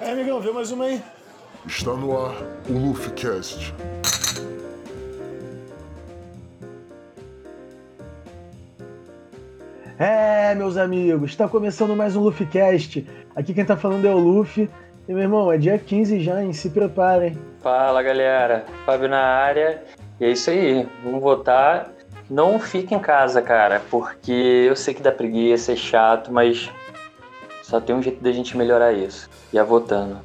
É, amigão, vê mais uma aí. Está no ar o LuffyCast. É, meus amigos, está começando mais um LuffyCast. Aqui quem tá falando é o Luffy. E, meu irmão, é dia 15 já, hein? Se preparem. Fala, galera. Fábio na área. E é isso aí. Vamos votar. Não fique em casa, cara, porque eu sei que dá preguiça, é chato, mas só tem um jeito da gente melhorar isso. E é votando.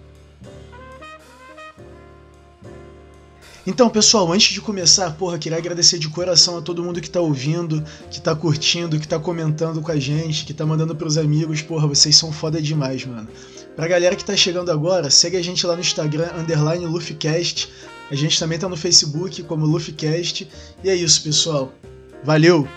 Então, pessoal, antes de começar, porra, queria agradecer de coração a todo mundo que tá ouvindo, que tá curtindo, que tá comentando com a gente, que tá mandando pros amigos. Porra, vocês são foda demais, mano. Pra galera que tá chegando agora, segue a gente lá no Instagram, underline LuffyCast. A gente também tá no Facebook como LuffyCast. E é isso, pessoal. Valeu!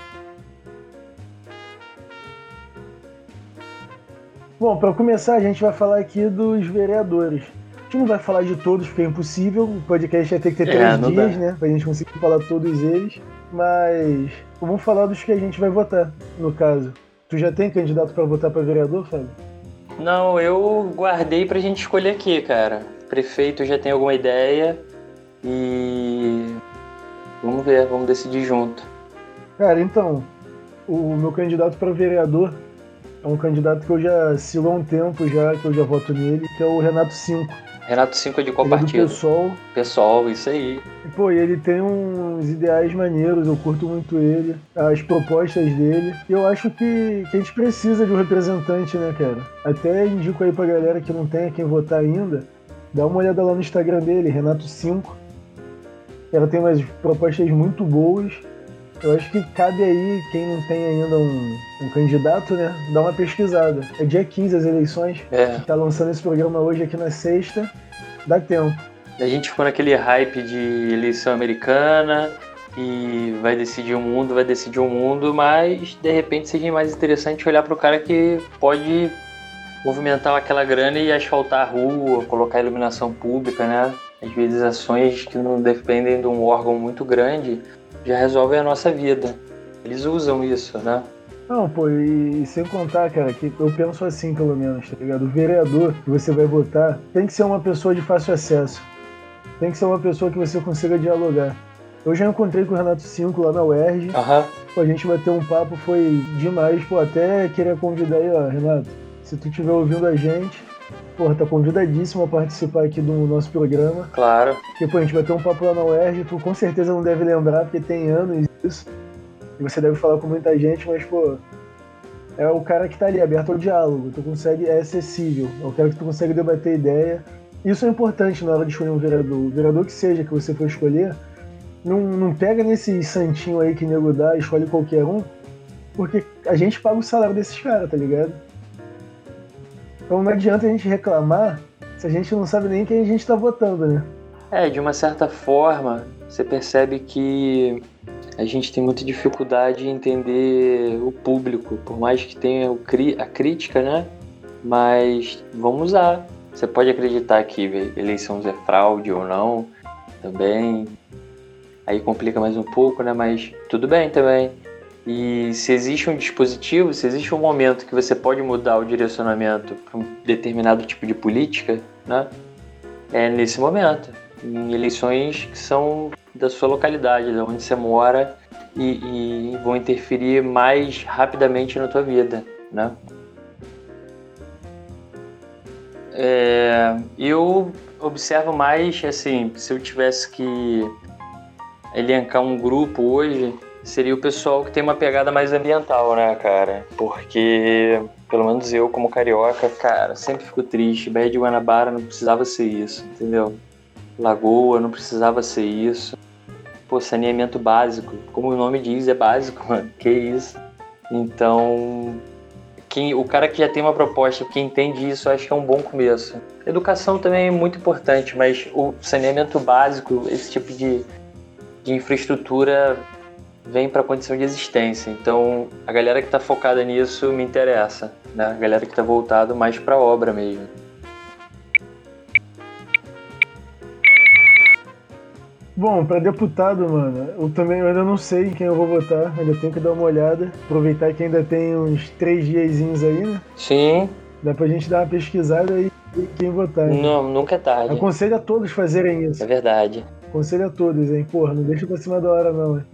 Bom, para começar, a gente vai falar aqui dos vereadores. A gente não vai falar de todos, porque é impossível. O podcast vai ter que ter É, três dias, dá. né? Pra gente conseguir falar todos eles. Mas vamos falar dos que a gente vai votar, no caso. Tu já tem candidato para votar para vereador, Fábio? Não, eu guardei pra gente escolher aqui, cara. Prefeito já tem alguma ideia. E. Vamos ver, vamos decidir junto. Cara, então, o meu candidato para vereador é um candidato que eu já sigo há um tempo já, que eu já voto nele, que é o Renato Cinco. Renato 5 é de qual é do partido? PSOL. Pessoal, isso aí. E, pô, e ele tem uns ideais maneiros, eu curto muito ele, as propostas dele. E eu acho que, que a gente precisa de um representante, né, cara? Até indico aí pra galera que não tem a quem votar ainda, dá uma olhada lá no Instagram dele, Renato5. Ela tem umas propostas muito boas. Eu acho que cabe aí, quem não tem ainda um, um candidato, né, dar uma pesquisada. É dia 15 as eleições. É. Tá lançando esse programa hoje aqui na sexta. Dá tempo. A gente ficou naquele hype de eleição americana e vai decidir o mundo, vai decidir o mundo, mas de repente seja mais interessante olhar para o cara que pode movimentar aquela grana e asfaltar a rua, colocar iluminação pública, né? Às vezes ações que não dependem de um órgão muito grande já resolvem a nossa vida. Eles usam isso, né? Não, pô, e, e sem contar, cara, que eu penso assim, pelo menos, tá ligado? O vereador que você vai votar tem que ser uma pessoa de fácil acesso. Tem que ser uma pessoa que você consiga dialogar. Eu já encontrei com o Renato Cinco lá na UERJ. Aham. Pô, a gente bateu um papo, foi demais. Pô, até queria convidar aí, ó, Renato, se tu estiver ouvindo a gente, porra, tá convidadíssimo a participar aqui do nosso programa. Claro. Porque, pô, a gente bateu um papo lá na UERJ, tu com certeza não deve lembrar, porque tem anos isso. E você deve falar com muita gente, mas, pô, é o cara que tá ali, aberto ao diálogo. Tu consegue, é acessível. É o cara que tu consegue debater ideia. Isso é importante na hora de escolher um vereador. O vereador que seja que você for escolher, não, não pega nesse santinho aí que nego dá, escolhe qualquer um, porque a gente paga o salário desses caras, tá ligado? Então não adianta a gente reclamar se a gente não sabe nem quem a gente tá votando, né? É, de uma certa forma, você percebe que a gente tem muita dificuldade em entender o público, por mais que tenha a crítica, né? Mas vamos usar. Você pode acreditar que eleição é fraude ou não, também. Aí complica mais um pouco, né? Mas tudo bem também. E se existe um dispositivo, se existe um momento que você pode mudar o direcionamento para um determinado tipo de política, né? É nesse momento em eleições que são da sua localidade, de onde você mora e, e vão interferir mais rapidamente na tua vida, né? É, eu observo mais, assim, se eu tivesse que elencar um grupo hoje, seria o pessoal que tem uma pegada mais ambiental, né, cara? Porque, pelo menos eu, como carioca, cara, sempre fico triste. Baía de Guanabara não precisava ser isso, entendeu? Lagoa não precisava ser isso. Pô, saneamento básico. Como o nome diz, é básico, mano. Que isso. Então, quem, o cara que já tem uma proposta, que entende isso, acho que é um bom começo. Educação também é muito importante, mas o saneamento básico, esse tipo de, de infraestrutura vem para condição de existência. Então, a galera que está focada nisso me interessa, né? A galera que está voltado mais para obra mesmo. Bom, pra deputado, mano, eu também eu ainda não sei em quem eu vou votar, ainda tenho que dar uma olhada. Aproveitar que ainda tem uns três diazinhos aí, né? Sim, Dá pra gente dar uma pesquisada e quem votar. hein? Não, nunca é tarde. Aconselho a todos fazerem isso. É verdade. Aconselho a todos, hein? Porra, não deixa pra cima da hora, não. hein?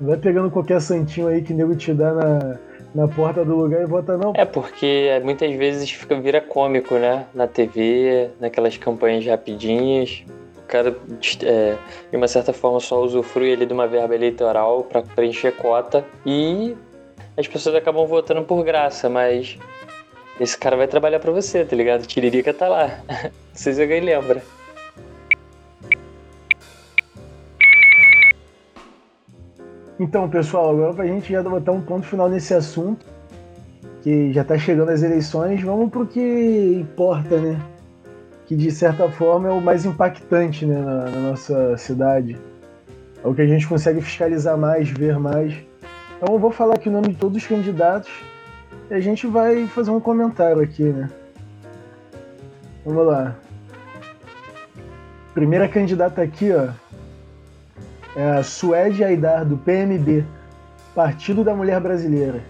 Vai pegando qualquer santinho aí que nego te dá na, na porta do lugar e vota, não. É porque muitas vezes fica, vira cômico, né? Na TV, naquelas campanhas rapidinhas. O cara, é, de uma certa forma, só usufrui ali de uma verba eleitoral para preencher cota e as pessoas acabam votando por graça, mas esse cara vai trabalhar para você, tá ligado? Tiririca tá lá. Não sei se alguém lembra. Então, pessoal, agora pra gente já botar um ponto final nesse assunto, que já tá chegando as eleições, vamos pro que importa, né? Que de certa forma é o mais impactante né, na, na nossa cidade. É o que a gente consegue fiscalizar mais, ver mais. Então eu vou falar aqui o nome de todos os candidatos e a gente vai fazer um comentário aqui, né? Vamos lá. Primeira candidata aqui, ó, é a Suede Aidar, do PMB, Partido da Mulher Brasileira.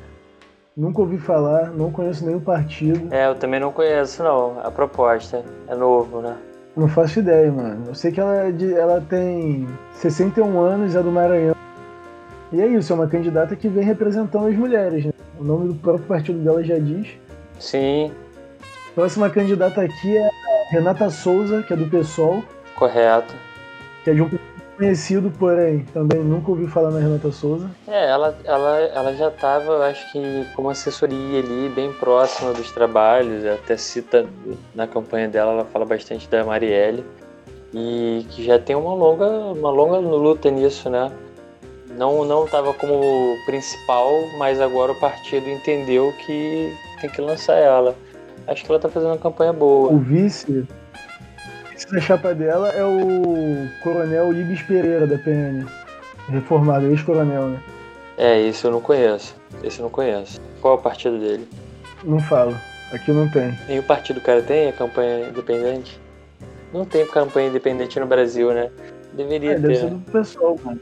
Nunca ouvi falar, não conheço nenhum partido, É, eu também não conheço, não. A proposta é novo, né? não faço ideia, mano. Eu sei que ela, é de- ela tem 61 anos, é do Maranhão. E é isso, é uma candidata que vem representando as mulheres, né? O nome do próprio partido dela já diz. Sim, Próxima candidata aqui é a Renata Souza, que é do PSOL, correto. que é de um conhecido, porém também nunca ouvi falar na Renata Souza. É, ela, ela, ela já estava, eu acho que, como assessoria ali, bem próxima dos trabalhos, até cita na campanha dela, ela fala bastante da Marielle, e que já tem uma longa, uma longa luta nisso, né? Não não estava como principal, mas agora o partido entendeu que tem que lançar ela. Acho que ela tá fazendo uma campanha boa. O vice, vice da chapa dela é o Coronel Ibis Pereira, da PN. Reformado, ex-coronel, né? É, isso eu não conheço. Esse eu não conheço. Qual é o partido dele? Não falo. Aqui não tem. Partido o cara tem a campanha independente? Não tem campanha independente no Brasil, né? Deveria É, deve ter. ser né? do pessoal, mano.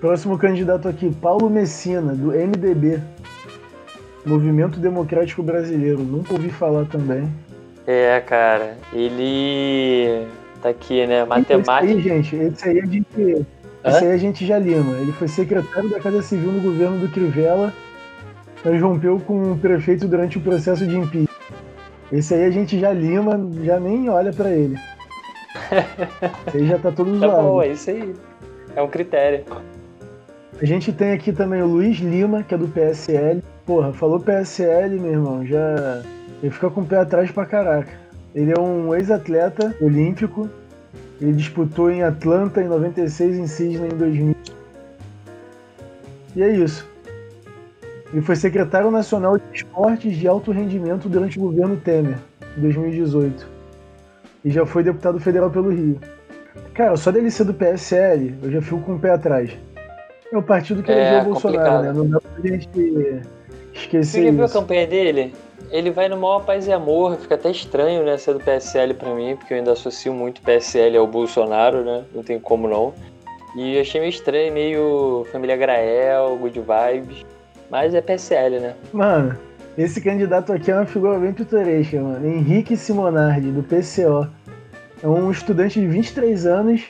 Próximo candidato aqui, Paulo Messina, do MDB. Movimento Democrático Brasileiro. Nunca ouvi falar também. É, cara. Ele tá aqui, né? Esse aí, Matemática. gente, esse aí a gente. Esse aí a gente já lima. Ele foi secretário da Casa Civil no governo do Crivella, mas rompeu com o prefeito durante o processo de impeachment. Esse aí a gente já lima, já nem olha pra ele. Esse aí já tá todo Tá zoado. bom, é isso aí. É um critério. A gente tem aqui também o Luiz Lima, que é do PSL. Porra, falou PSL, meu irmão, já. Ele fica com o pé atrás pra caraca. Ele é um ex-atleta olímpico. Ele disputou em Atlanta em 96 e em Sydney em 2000. E é isso. Ele foi secretário nacional de esportes de alto rendimento durante o governo Temer, em 2018. E já foi deputado federal pelo Rio. Cara, só dele ser do PSL, eu já fico com o pé atrás. É o partido que É, elegeu o Bolsonaro, né? Não dá pra gente esquecer Você viu a campanha dele? Ele vai no maior paz e amor, fica até estranho, né, ser do PSL pra mim, porque eu ainda associo muito PSL ao Bolsonaro, né? Não tem como não. E eu achei meio estranho, meio família Grael, good vibes. Mas é PSL, né? Mano, esse candidato aqui é uma figura bem pitoresca, mano. Henrique Simonardi, do PCO. É um estudante de 23 anos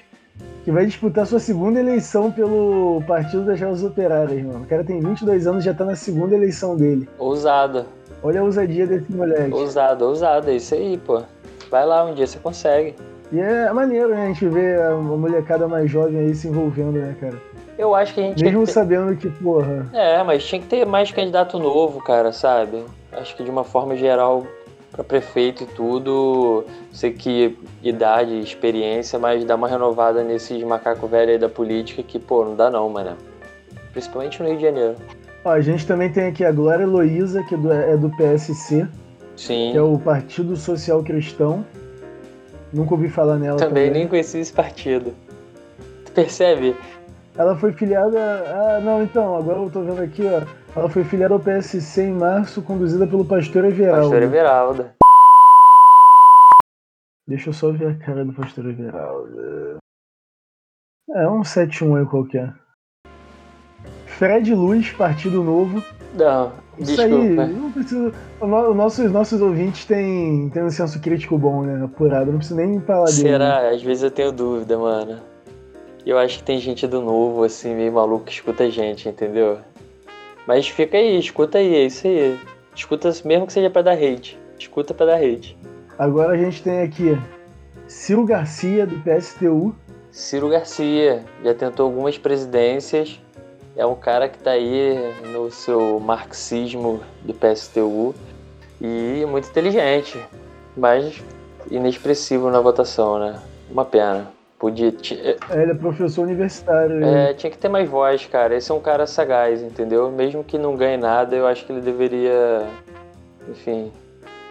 que vai disputar sua segunda eleição pelo Partido das Jovens Operárias, mano. O cara tem 22 anos e já tá na segunda eleição dele. Ousado, Olha a ousadia desse moleque. ousado, ousado, é isso aí, pô. Vai lá, um dia você consegue. E é maneiro, né? A gente ver a molecada mais jovem aí se envolvendo, né, cara? Eu acho que a gente Mesmo ter... sabendo que, porra, É, mas tinha que ter mais candidato novo, cara, sabe? Acho que de uma forma geral, pra prefeito e tudo, sei que idade, experiência, mas dá uma renovada nesses macaco velho aí da política que, pô, não dá não, mano. Principalmente no Rio de Janeiro. Ó, a gente também tem aqui a Glória Heloísa, que é do, é PSC, Sim. que é o Partido Social Cristão. Nunca ouvi falar nela Também também. nem conheci esse partido. Tu percebe? Ela foi filiada. Ah, não, então, agora eu tô vendo aqui, ó. Ela foi filiada ao PSC em março, conduzida pelo pastor Everaldo. Pastor Everaldo. Deixa eu só ver a cara do pastor Everaldo. É um 71 aí qualquer. Fred Luz, Partido Novo. Não, Isso desculpa. aí, não preciso. Os nossos, nossos ouvintes têm, têm um senso crítico bom, né? Apurado. Não preciso nem falar dele. né? Será? Às vezes eu tenho dúvida, mano. E eu acho que tem gente do novo, assim, meio maluco que escuta a gente, entendeu? Mas fica aí, escuta aí, é isso aí. Escuta mesmo que seja pra dar hate. Escuta pra dar hate. Agora a gente tem aqui Ciro Garcia, do PSTU. Ciro Garcia já tentou algumas presidências. É um cara que tá aí no seu marxismo do PSTU e muito inteligente, mas inexpressivo na votação, né? Uma pena. Podia. ti- Ele é professor universitário. É, tinha que ter mais voz, cara. Esse é um cara sagaz, entendeu? Mesmo que não ganhe nada, eu acho que ele deveria, enfim,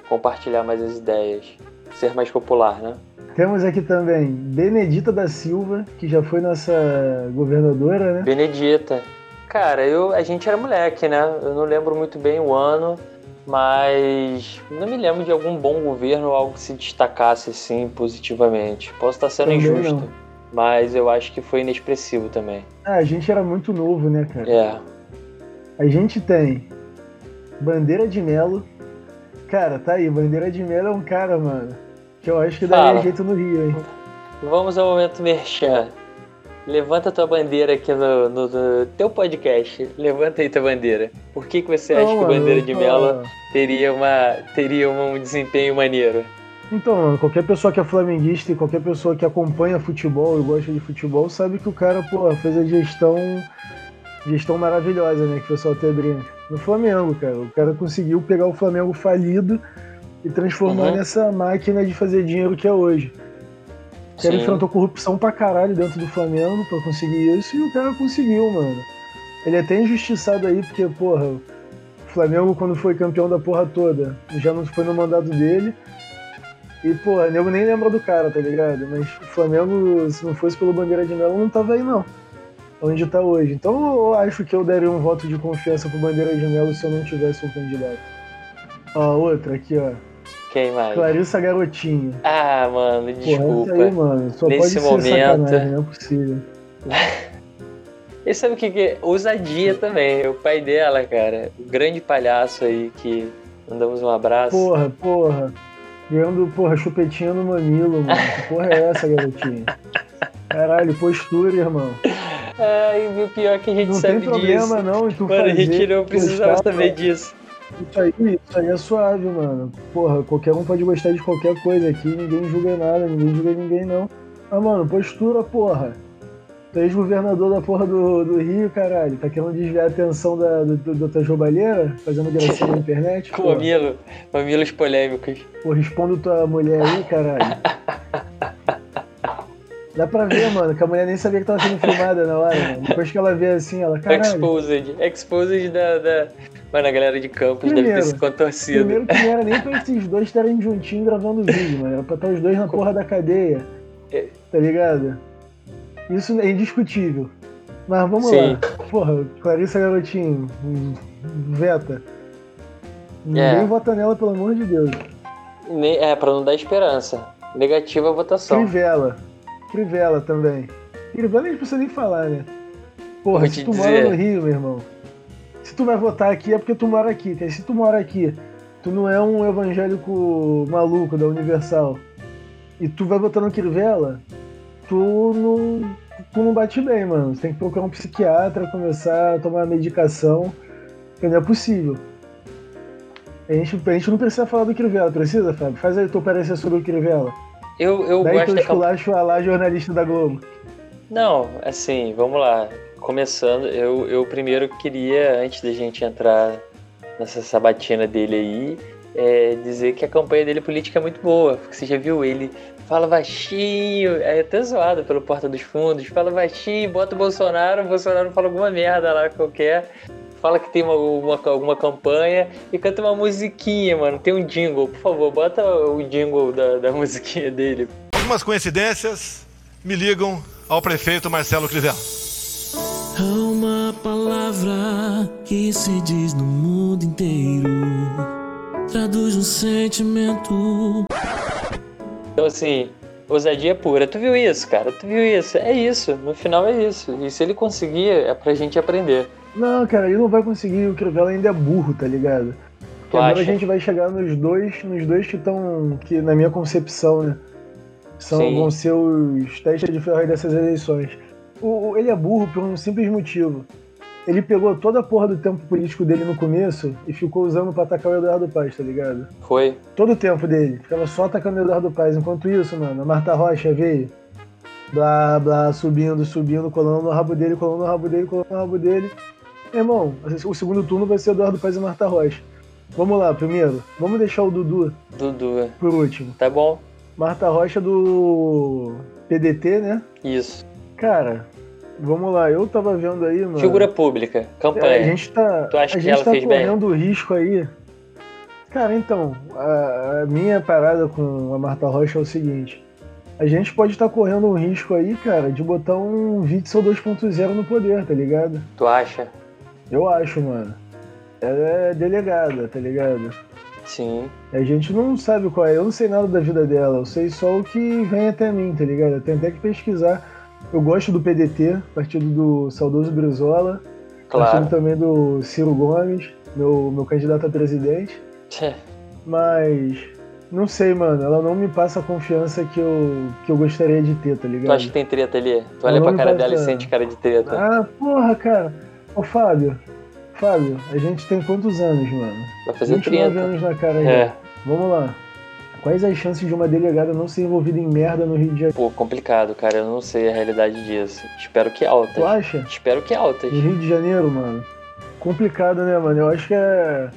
compartilhar mais as ideias. Ser mais popular, né? Temos aqui também Benedita da Silva, que já foi nossa governadora, né? Benedita. Cara, eu, a gente era moleque, né? Eu não lembro muito bem o ano, mas não me lembro de algum bom governo ou algo que se destacasse assim positivamente. Posso estar sendo Também injusto, não. mas eu acho que foi inexpressivo também. Ah, a gente era muito novo, né, cara? É. A gente tem Bandeira de Melo. Cara, tá aí, Bandeira de Melo é um cara, mano, que eu acho que daria Fala. jeito no Rio, hein? Vamos ao momento merchan. Levanta tua bandeira aqui no, no- no teu podcast. Levanta aí tua bandeira. Por que, que você acha Não, que o Bandeira de Melo teria, uma, teria um desempenho maneiro? Então, mano, qualquer pessoa que é flamenguista e qualquer pessoa que acompanha futebol e gosta de futebol sabe que o cara, pô, fez a gestão gestão maravilhosa, né? Que o pessoal até brinca. No Flamengo, cara. O cara conseguiu pegar o Flamengo falido e transformar Uhum. nessa máquina de fazer dinheiro que é hoje. O cara Sim. enfrentou corrupção pra caralho dentro do Flamengo pra conseguir isso e o cara conseguiu, mano. Ele é até injustiçado aí, porque, porra, o Flamengo, quando foi campeão da porra toda, já não foi no mandato dele. E, porra, nego nem lembra do cara, tá ligado? Mas o Flamengo, se não fosse pelo Bandeira de Melo, não tava aí, não. Onde tá hoje. Então eu acho que eu daria um voto de confiança pro Bandeira de Melo se eu não tivesse um candidato. Ó, outra aqui, ó. Quem mais? Clarissa Garotinho. Ah, mano, desculpa. essa aí, mano, só Nesse pode ser momento- não é possível. E sabe o que, que é? Ousadia também. O pai dela, cara. O grande palhaço aí que mandamos um abraço. Porra, porra. Ganhando, porra, chupetinha no mamilo, mano. Que porra é essa, garotinha? Caralho, postura, irmão. Ai, o pior é que a gente Não sabe tem problema disso. não tu Mano, a gente não precisava saber disso. Isso aí, isso aí é suave, mano. Porra, qualquer um pode gostar de qualquer coisa aqui, ninguém julga nada, ninguém julga ninguém não. Mas, mano, postura, porra. Tu é ex-governador da porra do, do Rio, caralho. Tá querendo desviar a atenção da, do, do, da tua jobalheira? Fazendo gracinha na internet? Com mamilo, mamilos polêmicos. Pô, respondo tua mulher aí, caralho. Dá pra ver, mano, que a mulher nem sabia que tava sendo filmada na hora, mano. Depois que ela vê assim, ela, caralho. Exposed. Exposed da, da. Mano, a galera de campos deve ter Primeiro, se contorcido. Primeiro que não era nem pra esses dois estarem juntinhos gravando vídeo, mano. Era pra estar os dois na porra da cadeia. É. Tá ligado? Isso é indiscutível. Mas vamos Sim. lá. Porra, Clarissa Garotinho, hum, veta. Ninguém É. vota nela, pelo amor de Deus. É, pra não dar esperança. Negativa a votação. Crivella. Crivella também. Crivella a gente precisa nem falar, né? Porra, se tu dizer. mora no Rio, meu irmão. Se tu vai votar aqui é porque tu mora aqui. Porque se tu mora aqui, tu não é um evangélico maluco da Universal. E tu vai votar no Crivella, tu não, tu não bate bem, mano. Você tem que procurar um psiquiatra, começar a tomar medicação. Porque não é possível. A gente, a gente não precisa falar do Crivella, precisa, Fábio? Faz aí o teu parecer sobre o Crivella. Eu, eu Daí gosto teu da campanha. esculacho a lá, jornalista da Globo. Não, assim, vamos lá. Começando, eu, eu primeiro queria, antes da gente entrar nessa sabatina dele aí, é, dizer que a campanha dele política é muito boa. Porque você já viu ele fala baixinho, é até zoado pelo Porta dos Fundos, fala baixinho, bota o Bolsonaro, o Bolsonaro fala alguma merda lá qualquer. Fala que tem uma, uma, alguma campanha e canta uma musiquinha, mano. Tem um jingle, por favor, bota o jingle da, da musiquinha dele. Algumas coincidências me ligam ao prefeito Marcelo Crivella. Há uma palavra que se diz no mundo inteiro. Traduz um sentimento. Então, assim, ousadia pura. Tu viu isso, cara? Tu viu isso? É isso. No final é isso. E se ele conseguir, é pra gente aprender. Não, cara, ele não vai conseguir. O Crivella ainda é burro, tá ligado? Porque agora acha? a gente vai chegar nos dois, nos dois que estão, que na minha concepção, né? São, Sim. vão ser os testes de ferro dessas eleições. O, o- ele é burro por um simples motivo. Ele pegou toda a porra do tempo político dele no começo e ficou usando pra atacar o Eduardo Paz, tá ligado? Foi. Todo o tempo dele. Ficava só atacando o Eduardo Paz. Enquanto isso, mano, a Marta Rocha veio. Blá, blá, subindo, subindo, colando no rabo dele, colando no rabo dele, colando no rabo dele. Irmão, o segundo turno vai ser Eduardo Paz e Marta Rocha. Vamos lá, primeiro. Vamos deixar o Dudu Dudu. por último. Tá bom? Marta Rocha do PDT, né? Isso. Cara, vamos lá. Eu tava vendo aí, mano. Figura pública. É, Campanha. a gente tá, Tu acha a que gente ela tá fez bem? correndo o risco aí. Cara, então, a, a minha parada com a Marta Rocha é o seguinte. A gente pode estar correndo um risco aí, cara, de botar um Witzel 2.0 no poder, tá ligado? Tu acha? Eu acho, mano. Ela é delegada, tá ligado? Sim. A gente não sabe qual é, eu não sei nada da vida dela, eu sei só o que vem até mim, tá ligado? Eu tenho até que pesquisar. Eu gosto do PDT, partido do saudoso Brizola, partido Claro. também do Ciro Gomes, meu, meu candidato a presidente, Tchê. mas não sei, mano, ela não me passa a confiança que eu, que eu gostaria de ter, tá Tu ligado? acha que tem treta ali? Tu olha pra cara passa- dela e sente cara de treta. Ah, porra, cara. Ô, Fábio, Fábio, a gente tem quantos anos, mano? Vai fazer 29 30. anos na cara já. É. Vamos lá. Quais as chances de uma delegada não ser envolvida em merda no Rio de Janeiro? Pô, complicado, cara. Eu não sei a realidade disso. Espero que altas. Tu acha? Espero que altas. No Rio de Janeiro, mano. Complicado, né, mano? Eu acho que é.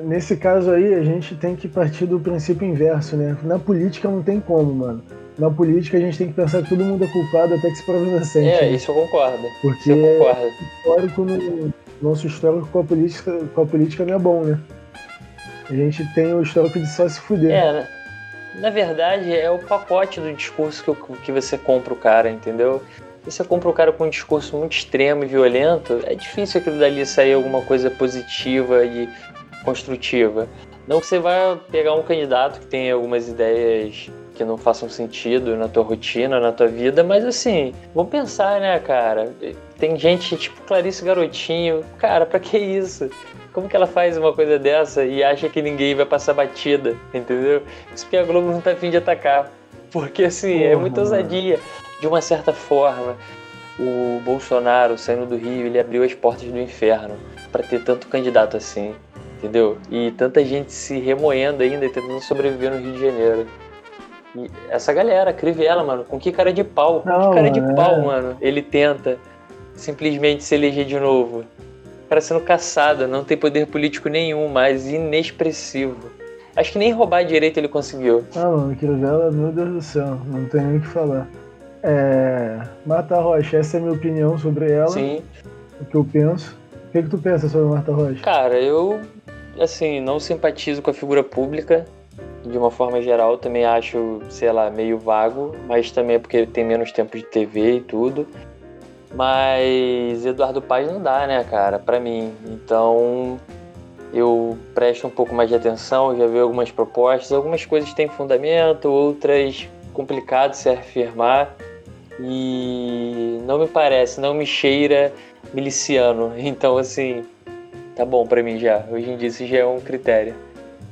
Nesse caso aí, a gente tem que partir do princípio inverso, né? Na política não tem como, mano. Na política a gente tem que pensar que todo mundo é culpado até que se prove inocente. É, né? isso eu concordo. Porque eu concordo. histórico no, nosso histórico com a política, com a política não é bom, né? A gente tem o histórico de só se fuder. É, né? na verdade, é o pacote do discurso que, que você compra o cara, entendeu? Se você compra o cara com um discurso muito extremo e violento, é difícil aquilo dali sair alguma coisa positiva e construtiva. Não que você vai pegar um candidato que tem algumas ideias que não façam sentido na tua rotina, na tua vida, mas assim, vamos pensar, né, cara? Tem gente tipo Clarice Garotinho, cara, pra que isso? Como que ela faz uma coisa dessa e acha que ninguém vai passar batida, entendeu? Isso porque a Globo não tá afim de atacar. Porque assim, é Porra, muita mano. ousadia. De uma certa forma, o Bolsonaro saindo do Rio, ele abriu as portas do inferno pra ter tanto candidato assim, entendeu? E tanta gente se remoendo ainda e tentando sobreviver no Rio de Janeiro. E essa galera, Crivella, mano, com que cara de pau? Com Não, que cara de é. pau, mano? Ele tenta simplesmente se eleger de novo. O cara sendo caçado, não tem poder político nenhum mais, inexpressivo. Acho que nem roubar direito ele conseguiu. Ah, mano, Crivella, meu Deus do céu, não tem nem o que falar. É. Marta Rocha, essa é a minha opinião sobre ela, Sim. o que eu penso. O que, que tu pensa sobre Marta Rocha? Cara, eu, assim, não simpatizo com a figura pública. De uma forma geral, também acho, sei lá, meio vago, mas também é porque tem menos tempo de TV e tudo. Mas Eduardo Paz não dá, né, cara, pra mim. Então eu presto um pouco mais de atenção, já vi algumas propostas, algumas coisas têm fundamento, outras complicado se afirmar. E não me parece, não me cheira miliciano. Então, assim, tá bom pra mim já. Hoje em dia isso já é um critério.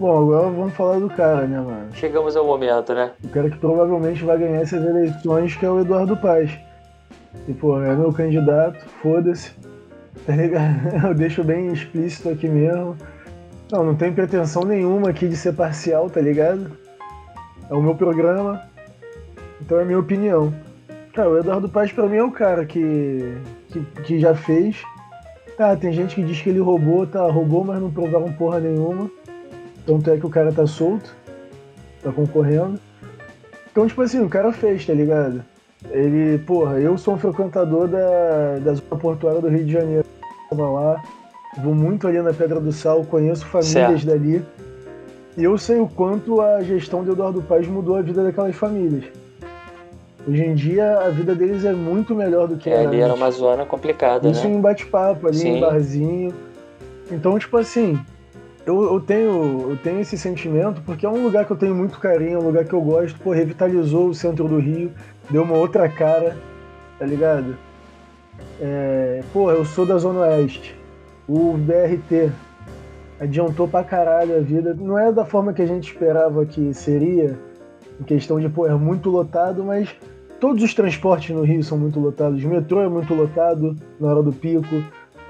Bom, agora vamos falar do cara, né, mano? Chegamos ao momento, né? O cara que provavelmente vai ganhar essas eleições, que é o Eduardo Paz. E, pô, é meu candidato, foda-se. Tá ligado? Eu deixo bem explícito aqui mesmo. Não, não tem pretensão nenhuma aqui de ser parcial, tá ligado? É o meu programa. Então é a minha opinião. Cara, o Eduardo Paz pra mim é o cara que, que, que já fez. Tá, tem gente que diz que ele roubou, tá, roubou, mas não provaram porra nenhuma. Tanto é que o cara tá solto, tá concorrendo. Então, tipo assim, o cara fez, tá ligado? Ele, porra, eu sou um frequentador da, da zona portuária do Rio de Janeiro. Tava lá, vou muito ali na Pedra do Sal, conheço famílias Certo. dali. E eu sei o quanto a gestão de Eduardo Paz mudou a vida daquelas famílias. Hoje em dia, a vida deles é muito melhor do que É, era ali era uma zona complicada, Isso né? em bate-papo, ali Sim. em barzinho. Então, tipo assim, eu, eu, tenho, eu tenho esse sentimento porque é um lugar que eu tenho muito carinho, é um lugar que eu gosto, pô, revitalizou o centro do Rio, deu uma outra cara, tá ligado? É, pô, eu sou da Zona Oeste. O BRT adiantou pra caralho a vida. Não é da forma que a gente esperava que seria, em questão de, pô, é muito lotado, mas todos os transportes no Rio são muito lotados. O metrô é muito lotado na hora do pico.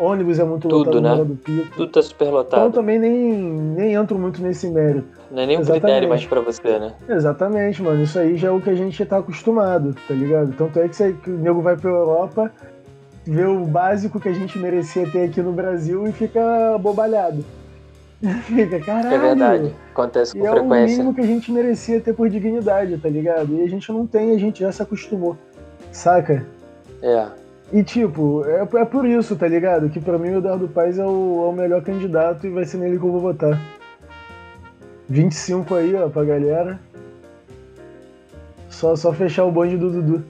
Ônibus é muito Tudo, lotado na né? hora do pico. Tudo tá super Então lotado. também nem, nem entro muito nesse mérito. Não é nenhum Exatamente. critério mais pra você, né? Exatamente, mano. Isso aí já é o que a gente tá acostumado, tá ligado? Tanto é que, você, que o nego vai pra Europa, vê o básico que a gente merecia ter aqui no Brasil e fica bobalhado. fica, caralho. É verdade. Acontece E com é o frequência. mínimo que a gente merecia ter por dignidade, tá ligado? E a gente não tem, a gente já se acostumou. Saca? É. E tipo, é, é por isso, tá ligado? Que pra mim o Eduardo Paes é o, é o melhor candidato e vai ser nele que eu vou votar. 25 aí, ó, pra galera. Só, só fechar o bonde do Dudu.